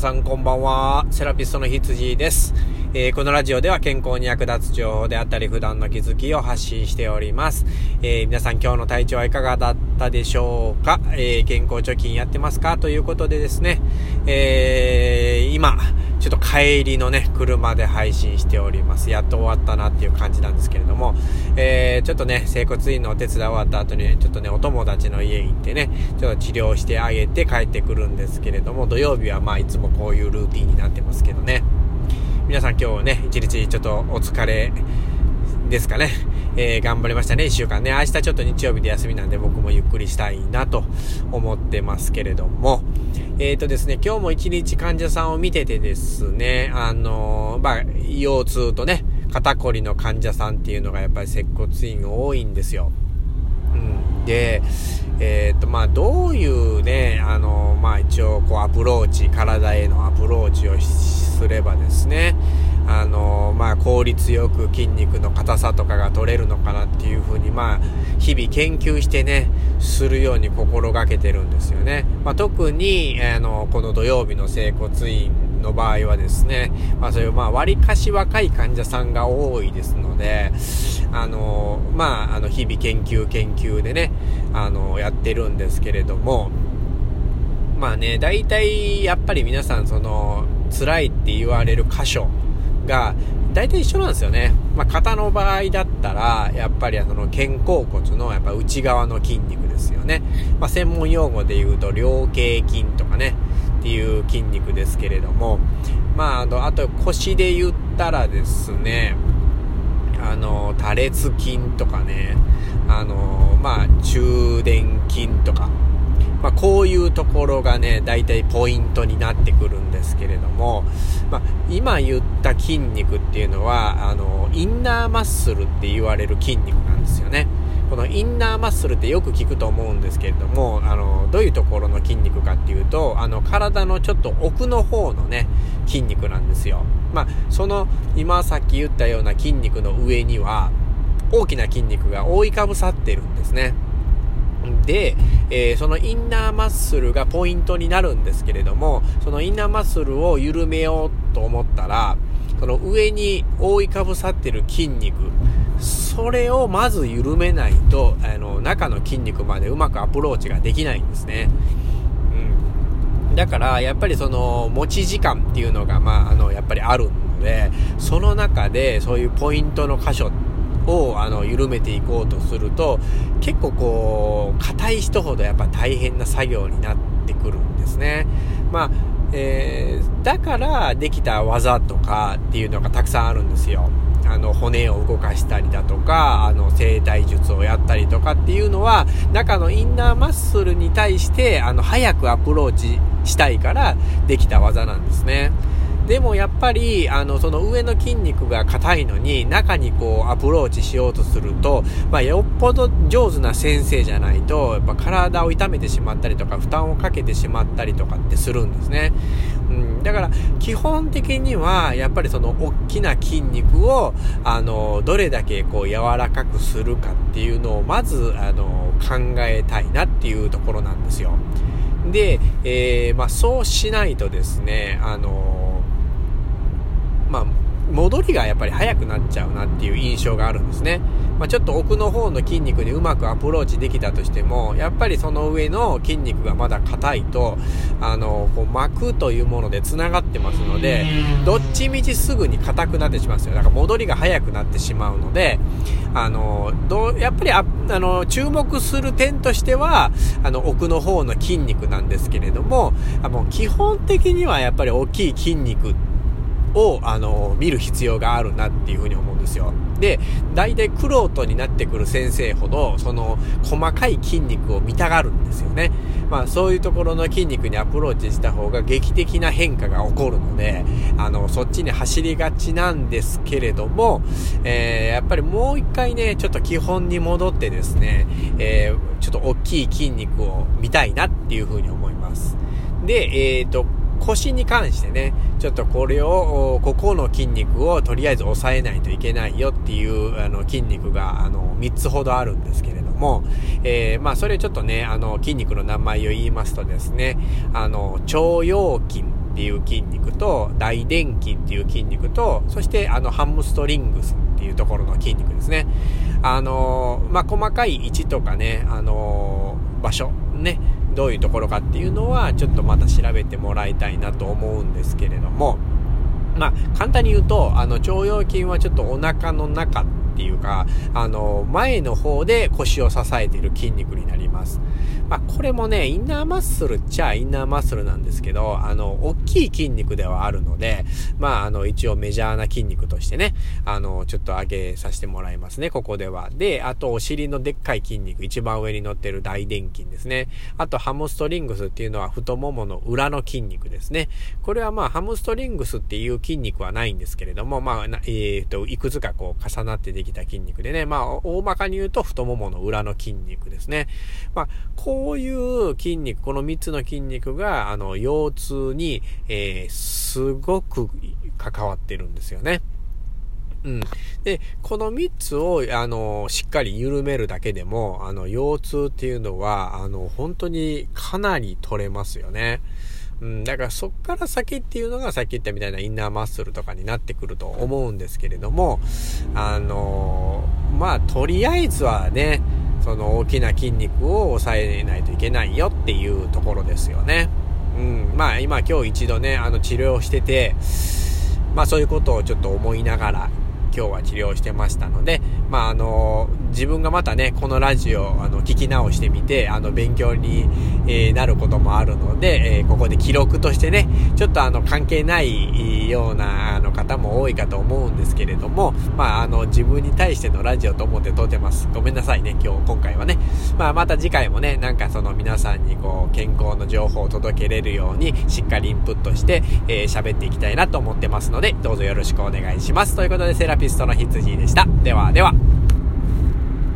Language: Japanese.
さんこんばんは。セラピストの羊です。えー、このラジオでは健康に役立つ情報であったり普段の気づきを発信しております。えー、皆さん今日の体調はいかがだったでしょうか、えー、健康貯金やってますか？ということでですね、え今、ちょっと帰りのね、車で配信しております。やっと終わったなっていう感じなんですけれども、えちょっとね、整骨院のお手伝い終わった後に、ねちょっとね、お友達の家行ってね、ちょっと治療してあげて帰ってくるんですけれども、土曜日はまあいつもこういうルーティンになってますけどね。皆さん今日ね、一日ちょっとお疲れですかね。えー、頑張りましたね、一週間ね。明日ちょっと日曜日で休みなんで僕もゆっくりしたいなと思ってますけれども。えっ、ー、とですね、今日も一日患者さんを見ててですね、あのー、まあ、腰痛とね、肩こりの患者さんっていうのがやっぱり接骨院多いんですよ。うん。で、えっ、ー、と、まあ、どういうね、あの、まあ、一応、こう、アプローチ、体へのアプローチをしすればですね、あの、まあ、効率よく筋肉の硬さとかが取れるのかなっていうふうに、まあ、日々研究してね、するように心がけてるんですよね。まあ、特に、あの、この土曜日の整骨院の場合はですね、まあそういうまあ割かし若い患者さんが多いですので、あの、まああの日々研究研究でね、あの、やってるんですけれども、まあね、大体やっぱり皆さんその辛いって言われる箇所が大体一緒なんですよね。まあ、肩の場合だったら、やっぱりその肩甲骨のやっぱ内側の筋肉ですよね。まあ、専門用語で言うと、両頸筋とかね、っていう筋肉ですけれども、まあ、あの、あと腰で言ったらですね、あの、多裂筋とかね、あの、まあ、中殿筋とか、まあ、こういうところがね、大体ポイントになってくるんですけれども、まあ、今言った筋肉っていうのは、あの、インナーマッスルって言われる筋肉なんですよね。このインナーマッスルってよく聞くと思うんですけれども、あの、どういうところの筋肉かっていうと、あの、体のちょっと奥の方のね、筋肉なんですよ。まあ、その、今さっき言ったような筋肉の上には、大きな筋肉が覆いかぶさってるんですね。で、えー、そのインナーマッスルがポイントになるんですけれども、そのインナーマッスルを緩めようと思ったら、その上に覆いかぶさってる筋肉、それをまず緩めないと、あの、中の筋肉までうまくアプローチができないんですね。うん。だから、やっぱりその、持ち時間っていうのが、まあ、あの、やっぱりあるので、その中で、そういうポイントの箇所を、あの、緩めていこうとすると、結構こう、硬い人ほどやっぱ大変な作業になってくるんですね。まあ、えー、だからできた技とかっていうのがたくさんあるんですよ。あの、骨を動かしたりだとか、あの、生体術をやったりとかっていうのは、中のインナーマッスルに対して、あの、早くアプローチしたいからできた技なんですね。でもやっぱり、あの、その上の筋肉が硬いのに、中にこうアプローチしようとすると、まあ、よっぽど上手な先生じゃないと、やっぱ体を痛めてしまったりとか、負担をかけてしまったりとかってするんですね。うん、だから、基本的には、やっぱりその大きな筋肉を、あの、どれだけこう柔らかくするかっていうのを、まず、あの、考えたいなっていうところなんですよ。で、えー、まあ、そうしないとですね、あの、戻りがやっぱり速くなっちゃうなっていう印象があるんですね。まあ、ちょっと奥の方の筋肉にうまくアプローチできたとしても、やっぱりその上の筋肉がまだ硬いと、あの、こう膜というもので繋がってますので、どっちみちすぐに硬くなってしまうんですよ。だから戻りが速くなってしまうので、あの、どう、やっぱりあ、あの、注目する点としては、あの、奥の方の筋肉なんですけれども、あの基本的にはやっぱり大きい筋肉を、あの、見る必要があるなっていうふうに思うんですよ。で、大体クロートになってくる先生ほど、その、細かい筋肉を見たがるんですよね。まあ、そういうところの筋肉にアプローチした方が劇的な変化が起こるので、あの、そっちに走りがちなんですけれども、えー、やっぱりもう一回ね、ちょっと基本に戻ってですね、えー、ちょっと大きい筋肉を見たいなっていうふうに思います。で、えっ、ー、と、腰に関してね、ちょっとこれを、ここの筋肉をとりあえず抑えないといけないよっていう、あの、筋肉が、あの、3つほどあるんですけれども、えー、まあ、それちょっとね、あの、筋肉の名前を言いますとですね、あの、腸腰筋っていう筋肉と、大臀筋っていう筋肉と、そしてあのハムストリングスっていうところの筋肉ですね。あのまあ、細かい位置とかね、あの場所、ね、どういうところかっていうのは、ちょっとまた調べてもらいたいなと思うんですけれども、まあ、簡単に言うと、あの、腸腰筋はちょっとお腹の中っていうか、あの、前の方で腰を支えている筋肉になります。まあ、これもね、インナーマッスルっちゃインナーマッスルなんですけど、あの、大きい筋肉ではあるので、まあ、あの、一応メジャーな筋肉としてね、あの、ちょっと上げさせてもらいますね、ここでは。で、あと、お尻のでっかい筋肉、一番上に乗ってる大臀筋ですね。あと、ハムストリングスっていうのは太ももの裏の筋肉ですね。これはまあ、ハムストリングスっていう筋肉はないんですけれども、まあ、えっ、ー、と、いくつかこう重なってできた筋肉でね、まあ、大まかに言うと太ももの裏の筋肉ですね。まあ、こういう筋肉、この3つの筋肉が、あの、腰痛に、えー、すごく関わってるんですよね。うん。で、この3つを、あの、しっかり緩めるだけでも、あの、腰痛っていうのは、あの、本当にかなり取れますよね。うん、だからそっから先っていうのがさっき言ったみたいなインナーマッスルとかになってくると思うんですけれども、あのまあ、とりあえずはね、その大きな筋肉を抑えないといけないよっていうところですよね。うん、まあ今今日一度ね、あの治療してて、まあそういうことをちょっと思いながら今日は治療してましたので、まあ、あの、自分がまたね、このラジオ、あの、聞き直してみて、あの、勉強に、えー、なることもあるので、えー、ここで記録としてね、ちょっとあの、関係ないような、あの、方も多いかと思うんですけれども、まあ、あの、自分に対してのラジオと思って撮ってます。ごめんなさいね、今日、今回はね。まあ、また次回もね、なんかその皆さんにこう、健康の情報を届けれるように、しっかりインプットして、えー、喋っていきたいなと思ってますので、どうぞよろしくお願いします。ということで、セラピストの羊でした。ではでは。